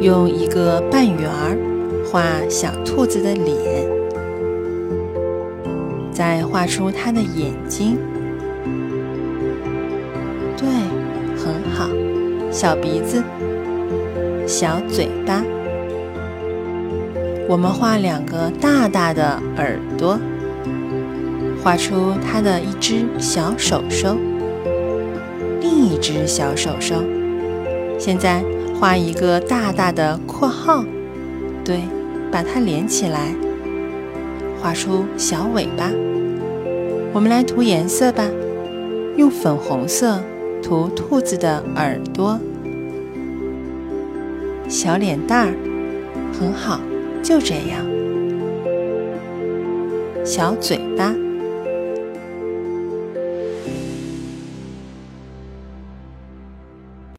用一个半圆儿画小兔子的脸，再画出它的眼睛。对，很好。小鼻子，小嘴巴。我们画两个大大的耳朵，画出它的一只小手手，另一只小手手。现在。画一个大大的括号，对，把它连起来，画出小尾巴。我们来涂颜色吧，用粉红色涂兔子的耳朵、小脸蛋儿，很好，就这样。小嘴巴。